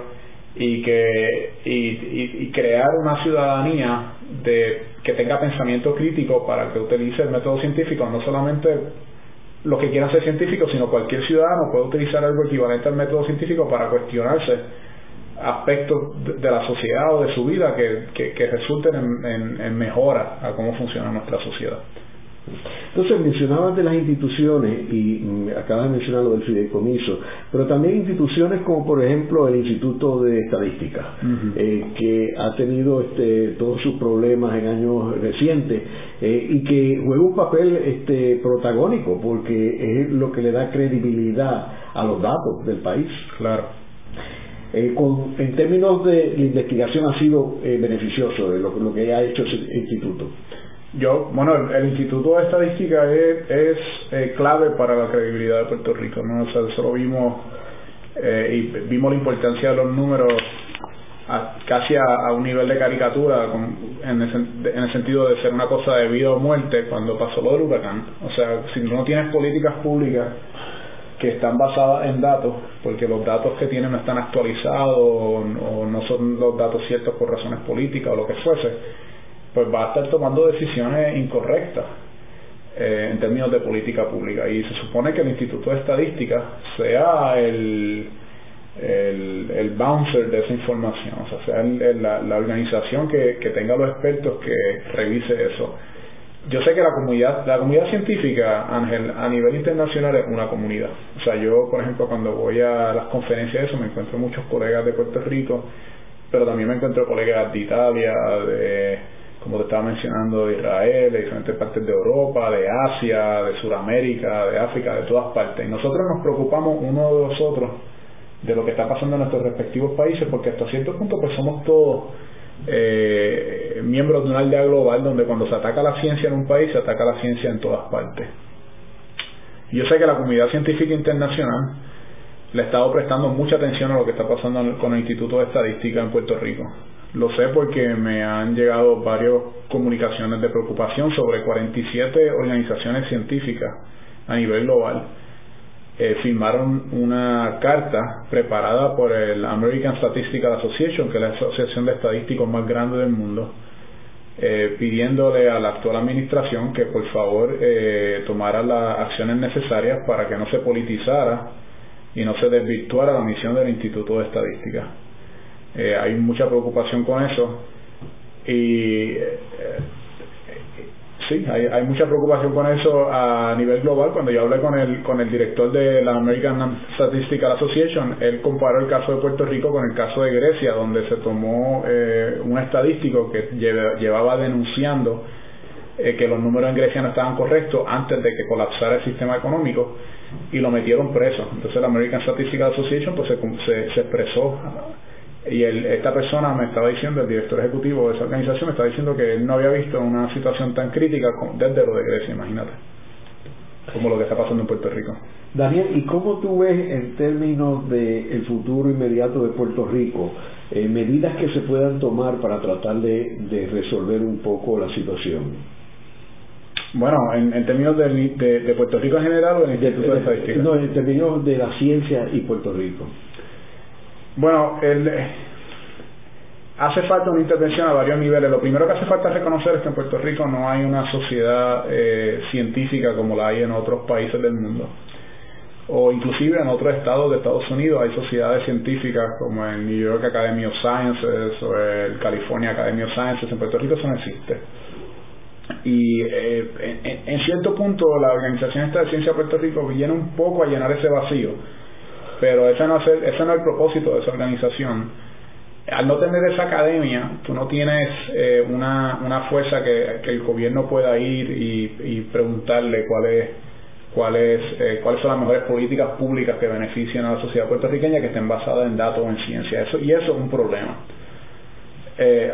y que y, y, crear una ciudadanía de que tenga pensamiento crítico para que utilice el método científico no solamente los que quieran ser científicos sino cualquier ciudadano puede utilizar algo equivalente al método científico para cuestionarse aspectos de, la sociedad o de su vida que, que, resulten en, en mejora a cómo funciona nuestra sociedad. Entonces mencionabas de las instituciones y mm, acabas de mencionar lo del fideicomiso, pero también instituciones como por ejemplo el Instituto de Estadística, eh, que ha tenido este, todos sus problemas en años recientes eh, y que juega un papel este, protagónico porque es lo que le da credibilidad a los datos del país. Claro. Eh, con, en términos de la investigación ha sido beneficioso lo, lo que ha hecho ese instituto. Yo, bueno, el, Instituto de Estadística es, eh, clave para la credibilidad de Puerto Rico, ¿no? O sea, lo vimos eh, y vimos la importancia de los números casi a, un nivel de caricatura en, el, sentido de ser una cosa de vida o muerte cuando pasó lo del huracán. O sea, si no tienes políticas públicas que están basadas en datos, porque los datos que tienen no están actualizados o, no son los datos ciertos por razones políticas o lo que fuese, pues va a estar tomando decisiones incorrectas eh, en términos de política pública. Y se supone que el Instituto de Estadística sea el, el, el bouncer de esa información, o sea, sea la, la, organización que, que tenga los expertos que revise eso yo sé que la comunidad, la comunidad científica, Ángel, a nivel internacional es una comunidad. O sea, yo, por ejemplo, cuando voy a las conferencias eso, me encuentro muchos colegas de Puerto Rico, pero también me encuentro colegas de Italia, de, como te estaba mencionando, de Israel, de diferentes partes de Europa, de Asia, de Sudamérica, de África, de todas partes. Y nosotros nos preocupamos uno de los otros de lo que está pasando en nuestros respectivos países, porque hasta cierto punto pues somos todos eh, miembros de una aldea global donde cuando se ataca la ciencia en un país se ataca la ciencia en todas partes. Yo sé que la comunidad científica internacional le ha estado prestando mucha atención a lo que está pasando con el Instituto de Estadística en Puerto Rico. Lo sé porque me han llegado varias comunicaciones de preocupación sobre 47 organizaciones científicas a nivel global eh, firmaron una carta preparada por el American Statistical Association, que es la asociación de estadísticos más grande del mundo, eh, pidiéndole a la actual administración que por favor eh, tomara las acciones necesarias para que no se politizara y no se desvirtuara la misión del Instituto de Estadística. Eh, hay mucha preocupación con eso y sí, hay, hay, mucha preocupación con eso a nivel global. Cuando yo hablé con el, con el director de la American Statistical Association, él comparó el caso de Puerto Rico con el caso de Grecia, donde se tomó eh, un estadístico que llevaba denunciando eh, que los números en Grecia no estaban correctos antes de que colapsara el sistema económico y lo metieron preso. Entonces la American Statistical Association pues se, se expresó y esta persona me estaba diciendo, el director ejecutivo de esa organización me estaba diciendo que él no había visto una situación tan crítica desde lo de Grecia, imagínate, como lo que está pasando en Puerto Rico. Daniel, ¿y cómo tú ves en términos del el futuro inmediato de Puerto Rico eh, medidas que se puedan tomar para tratar de, resolver un poco la situación? Bueno, en, términos de, de, Puerto Rico en general o en el Instituto de, Estadística? No, en términos de la ciencia y Puerto Rico. Bueno, el, hace falta una intervención a varios niveles. Lo primero que hace falta reconocer es que en Puerto Rico no hay una sociedad eh, científica como la hay en otros países del mundo. O inclusive en otros estados de Estados Unidos hay sociedades científicas como el New York Academy of Sciences o el California Academy of Sciences. En Puerto Rico eso no existe. Y eh, en, cierto punto la Organización Esta de Ciencia de Puerto Rico viene un poco a llenar ese vacío pero ese no, es el, ese no es el propósito de esa organización. Al no tener esa academia, tú no tienes eh, una, una fuerza que, que, el gobierno pueda ir y, y preguntarle cuál es, cuál es, eh, cuáles son las mejores políticas públicas que benefician a la sociedad puertorriqueña que estén basadas en datos o en ciencia. Eso, y eso es un problema. Eh,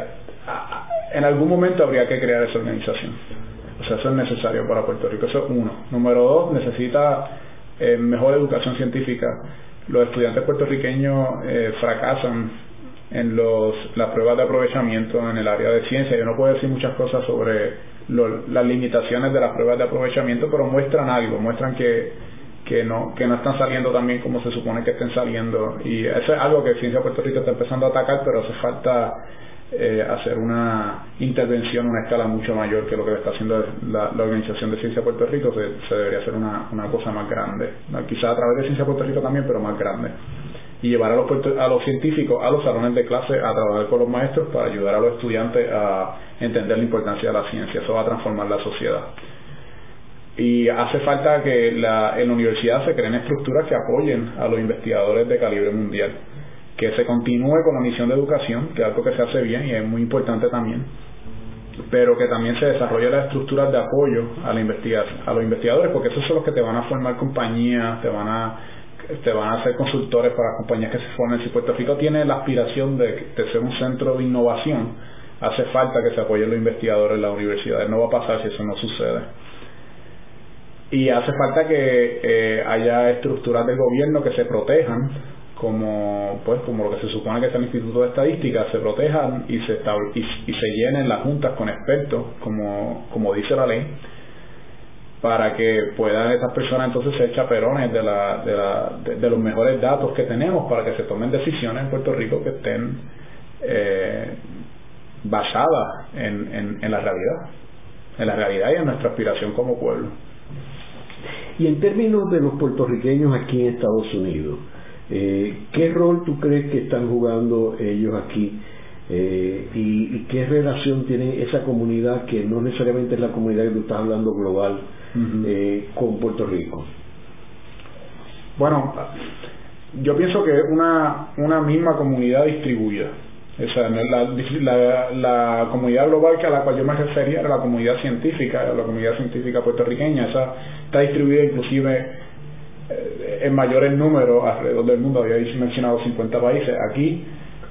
en algún momento habría que crear esa organización. O sea, eso es necesario para Puerto Rico. Eso es uno. Número dos, necesita mejor educación científica los estudiantes puertorriqueños eh, fracasan en los, las pruebas de aprovechamiento en el área de ciencia. Yo no puedo decir muchas cosas sobre las limitaciones de las pruebas de aprovechamiento, pero muestran algo, muestran que, que, no, que no están saliendo tan bien como se supone que estén saliendo. Y eso es algo que Ciencia Puerto Rico está empezando a atacar, pero hace falta eh, hacer una intervención a una escala mucho mayor que lo que está haciendo la, Organización de Ciencia Puerto Rico, se, debería hacer una, una cosa más grande, quizá a través de Ciencia Puerto Rico también, pero más grande. Y llevar a los, a los científicos a los salones de clase a trabajar con los maestros para ayudar a los estudiantes a entender la importancia de la ciencia. Eso va a transformar la sociedad. Y hace falta que la, en la universidad se creen estructuras que apoyen a los investigadores de calibre mundial que se continúe con la misión de educación, que es algo que se hace bien y es muy importante también, pero que también se desarrolle las estructuras de apoyo a la investigación, a los investigadores, porque esos son los que te van a formar compañías, te van a te van a hacer consultores para compañías que se formen. Si Puerto Rico tiene la aspiración de, ser un centro de innovación, hace falta que se apoyen los investigadores en las universidades. No va a pasar si eso no sucede. Y hace falta que eh, haya estructuras del gobierno que se protejan como pues como lo que se supone que es el Instituto de Estadística se protejan y se y, se llenen las juntas con expertos como como dice la ley para que puedan estas personas entonces ser chaperones de, la, de, la, de, los mejores datos que tenemos para que se tomen decisiones en Puerto Rico que estén eh, basadas en, en la realidad, en la realidad y en nuestra aspiración como pueblo. Y en términos de los puertorriqueños aquí en Estados Unidos, eh, ¿qué rol tú crees que están jugando ellos aquí? Eh, y, qué relación tiene esa comunidad que no necesariamente es la comunidad que tú estás hablando global eh, con Puerto Rico? Bueno, yo pienso que una, una misma comunidad distribuida. La, la, comunidad global que a la cual yo me refería era la comunidad científica, la comunidad científica puertorriqueña, esa está distribuida inclusive eh, en mayores números alrededor del mundo, había mencionado 50 países, aquí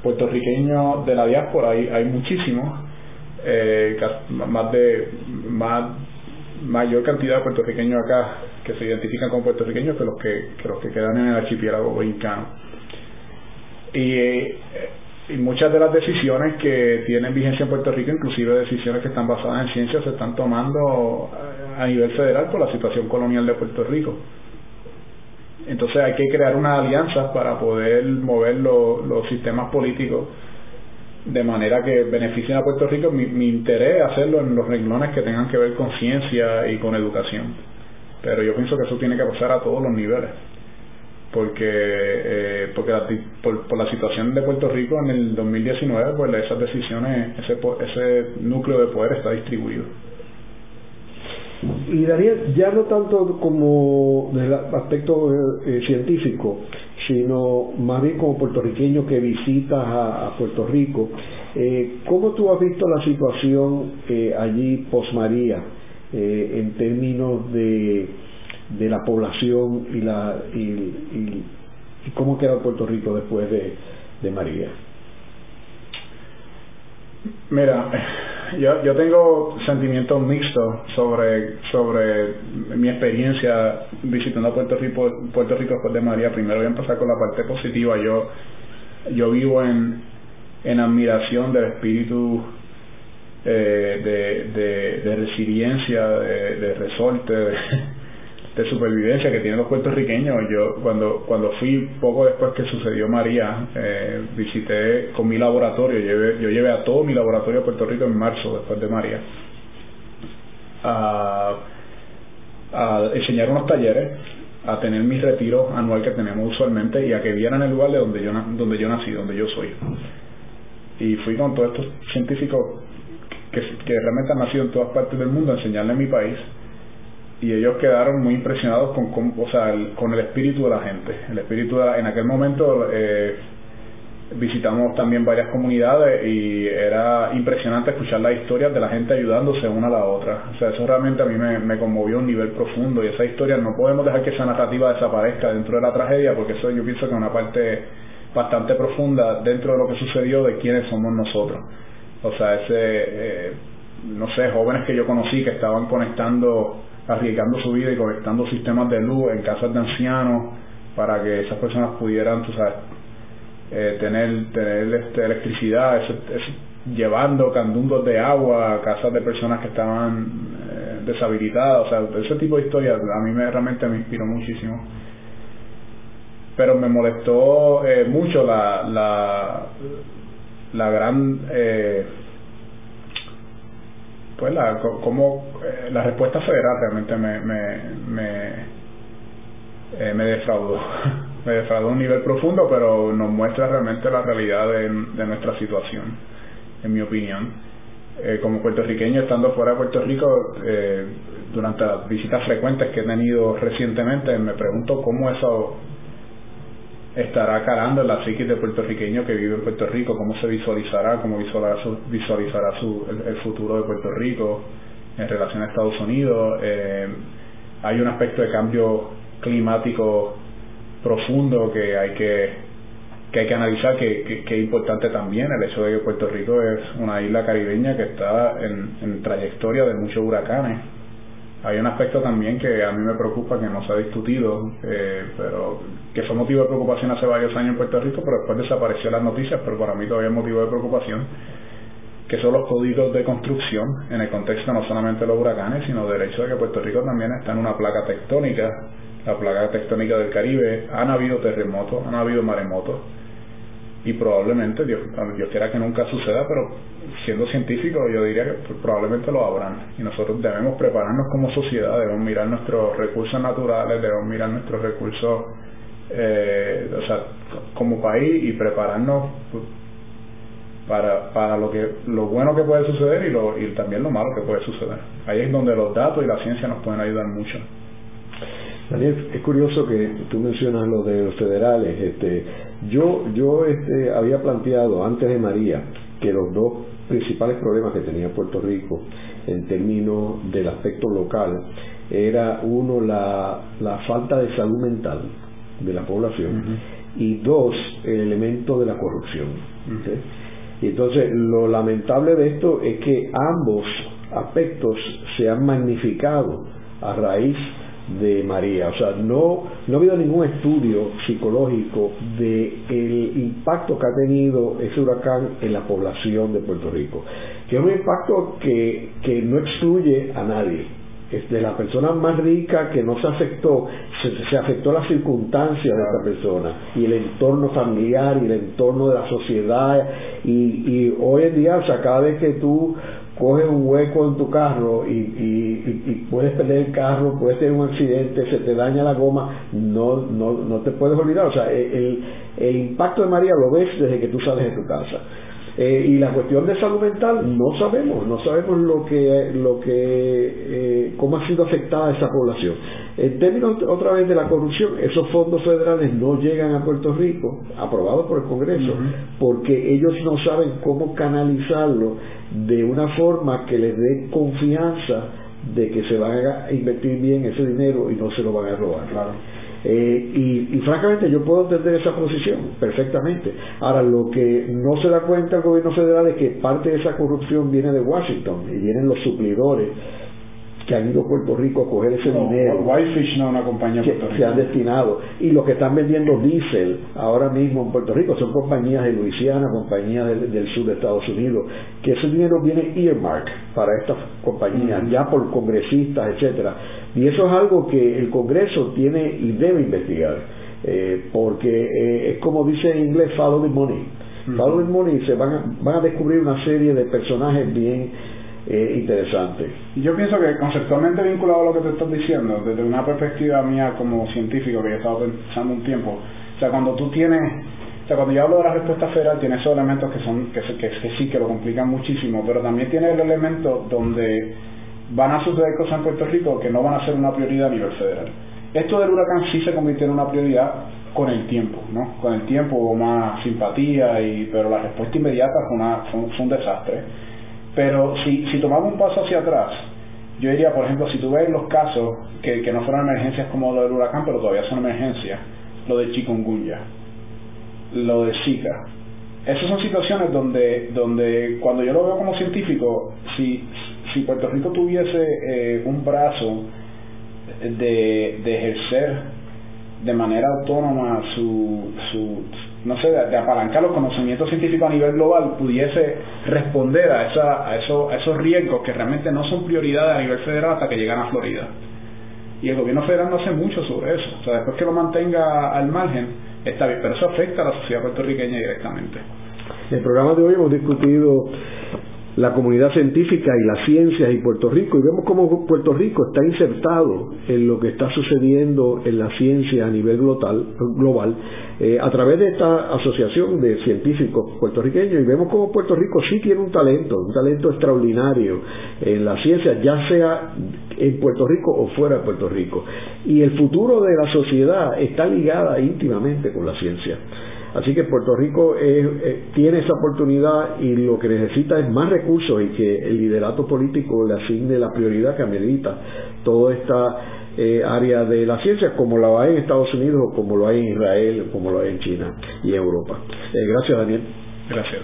puertorriqueños de la diáspora hay, hay muchísimos, eh, más de más mayor cantidad de puertorriqueños acá que se identifican como puertorriqueños que los que, que los que quedan en el archipiélago mexicano. Y eh, y muchas de las decisiones que tienen vigencia en Puerto Rico, inclusive decisiones que están basadas en ciencia, se están tomando a nivel federal por la situación colonial de Puerto Rico. Entonces hay que crear una alianza para poder mover los sistemas políticos de manera que beneficien a Puerto Rico. Mi, interés es hacerlo en los renglones que tengan que ver con ciencia y con educación. Pero yo pienso que eso tiene que pasar a todos los niveles porque eh, porque por, la situación de Puerto Rico en el 2019 pues esas decisiones ese ese núcleo de poder está distribuido y Daniel ya no tanto como desde el aspecto eh, científico sino más bien como puertorriqueño que visitas a, Puerto Rico eh, ¿cómo tú has visto la situación eh, allí post María en términos de de la población y la y, cómo queda Puerto Rico después de, de María. Mira, yo, yo tengo sentimientos mixtos sobre sobre mi experiencia visitando Puerto Rico Puerto Rico después de María. Primero voy a empezar con la parte positiva. Yo yo vivo en en admiración del espíritu eh, de, de, resiliencia, de, de resorte, de, de supervivencia que tienen los puertorriqueños. Yo cuando cuando fui poco después que sucedió María, eh, visité con mi laboratorio, llevé, yo llevé a todo mi laboratorio a Puerto Rico en marzo después de María a, a enseñar unos talleres, a tener mi retiro anual que tenemos usualmente y a que vieran el lugar de donde yo donde yo nací, donde yo soy. Y fui con todos estos científicos que, que realmente han nacido en todas partes del mundo a enseñarle a mi país y ellos quedaron muy impresionados con, con, o sea, el, con el espíritu de la gente. El espíritu en aquel momento eh, visitamos también varias comunidades y era impresionante escuchar las historias de la gente ayudándose una a la otra. O sea, eso realmente a mí me, me conmovió a un nivel profundo y esa historia no podemos dejar que esa narrativa desaparezca dentro de la tragedia porque eso yo pienso que es una parte bastante profunda dentro de lo que sucedió de quiénes somos nosotros. O sea, ese, eh, no sé, jóvenes que yo conocí que estaban conectando arriesgando su vida y conectando sistemas de luz en casas de ancianos para que esas personas pudieran, tú sabes, eh, tener, tener este, electricidad, llevando candundos de agua a casas de personas que estaban eh, deshabilitadas, o sea, ese tipo de historias a mí me, realmente me inspiró muchísimo. Pero me molestó eh, mucho la, la, la gran eh, pues la como eh, la respuesta federal realmente me me me, eh, me defraudó. Me defraudó a un nivel profundo pero nos muestra realmente la realidad de, de nuestra situación en mi opinión. Eh, como puertorriqueño estando fuera de Puerto Rico eh, durante las visitas frecuentes que he tenido recientemente me pregunto cómo eso estará calando en la psiquis de puertorriqueño que vive en Puerto Rico, cómo se visualizará, cómo visualizará su, el, futuro de Puerto Rico en relación a Estados Unidos. Eh, hay un aspecto de cambio climático profundo que hay que que hay que analizar que, que, es importante también el hecho de que Puerto Rico es una isla caribeña que está en trayectoria de muchos huracanes hay un aspecto también que a mí me preocupa, que no se ha discutido, eh, pero que fue motivo de preocupación hace varios años en Puerto Rico, pero después desapareció las noticias, pero para mí todavía es motivo de preocupación, que son los códigos de construcción en el contexto no solamente de los huracanes, sino del hecho de que Puerto Rico también está en una placa tectónica, la placa tectónica del Caribe, han habido terremotos, han habido maremotos, y probablemente, Dios, Dios quiera que nunca suceda, pero siendo científico yo diría que probablemente lo habrán y nosotros debemos prepararnos como sociedad, debemos mirar nuestros recursos naturales, debemos mirar nuestros recursos eh, o sea, como país y prepararnos para, para lo que lo bueno que puede suceder y, lo, y también lo malo que puede suceder. Ahí es donde los datos y la ciencia nos pueden ayudar mucho. Daniel, es curioso que tú mencionas lo de los federales. Este, yo yo este, había planteado antes de María que los dos principales problemas que tenía Puerto Rico en términos del aspecto local era uno la, la falta de salud mental de la población y dos el elemento de la corrupción. Y entonces lo lamentable de esto es que ambos aspectos se han magnificado a raíz de María. O sea, no, no ha habido ningún estudio psicológico de el impacto que ha tenido ese huracán en la población de Puerto Rico. Que es un impacto que, que no excluye a nadie. De la persona más rica que no se afectó, se, se afectó la circunstancia de esta persona y el entorno familiar y el entorno de la sociedad y, y hoy en día, o sea, cada vez que tú coges un hueco en tu carro y, y, puedes perder el carro, puedes tener un accidente, se te daña la goma, no, no, no te puedes olvidar. O sea, el, el impacto de María lo ves desde que tú sales de tu casa. Eh, y la cuestión de salud mental no sabemos, no sabemos lo que, lo que, eh, cómo ha sido afectada esa población. En términos otra vez de la corrupción, esos fondos federales no llegan a Puerto Rico, aprobados por el Congreso, porque ellos no saben cómo canalizarlo de una forma que les dé confianza de que se van a invertir bien ese dinero y no se lo van a robar. Claro. Eh, y, francamente yo puedo entender esa posición perfectamente. Ahora, lo que no se da cuenta el gobierno federal es que parte de esa corrupción viene de Washington y vienen los suplidores que han ido a Puerto Rico a coger ese dinero. Whitefish no una compañía que se han destinado. Y los que están vendiendo diésel ahora mismo en Puerto Rico son compañías de Luisiana, compañías del, sur de Estados Unidos, que ese dinero viene earmark para estas compañías, ya por congresistas, etcétera. Y eso es algo que el Congreso tiene y debe investigar, eh, porque eh, es como dice en inglés, follow the money. Follow the money, se van a, van a descubrir una serie de personajes bien eh, interesante. Yo pienso que conceptualmente vinculado a lo que te estás diciendo, desde una perspectiva mía como científico que he estado pensando un tiempo, o sea, cuando tú tienes, o sea, cuando yo hablo de la respuesta federal, tiene esos elementos que son, que, que, que sí, que lo complican muchísimo, pero también tiene el elemento donde van a suceder cosas en Puerto Rico que no van a ser una prioridad a nivel federal. Esto del huracán sí se convirtió en una prioridad con el tiempo, ¿no? Con el tiempo hubo más simpatía, y, pero la respuesta inmediata fue, una, fue un desastre pero si, si tomamos un paso hacia atrás, yo diría, por ejemplo, si tú ves los casos que, que no fueron emergencias como lo del huracán, pero todavía son emergencias, lo de chikungunya, lo de Zika, esas son situaciones donde, donde cuando yo lo veo como científico, si, si Puerto Rico tuviese eh, un brazo de, de ejercer de manera autónoma su, su, no sé, de, apalancar los conocimientos científicos a nivel global, pudiese responder a, esa, a, eso, a esos riesgos que realmente no son prioridades a nivel federal hasta que llegan a Florida. Y el gobierno federal no hace mucho sobre eso. O sea, después que lo mantenga al margen, está bien, pero eso afecta a la sociedad puertorriqueña directamente. En el programa de hoy hemos discutido la comunidad científica y las ciencias y Puerto Rico y vemos cómo Puerto Rico está insertado en lo que está sucediendo en la ciencia a nivel global, global eh, a través de esta asociación de científicos puertorriqueños y vemos cómo Puerto Rico sí tiene un talento, un talento extraordinario en la ciencia, ya sea en Puerto Rico o fuera de Puerto Rico. Y el futuro de la sociedad está ligada íntimamente con la ciencia. Así que Puerto Rico eh, tiene esa oportunidad y lo que necesita es más recursos y que el liderato político le asigne la prioridad que amerita toda esta eh, área de la ciencia, como lo hay en Estados Unidos, o como lo hay en Israel, como lo hay en China y en Europa. Eh, gracias, Daniel. Gracias.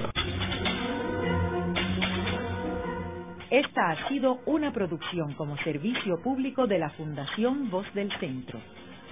Esta ha sido una producción como servicio público de la Fundación Voz del Centro.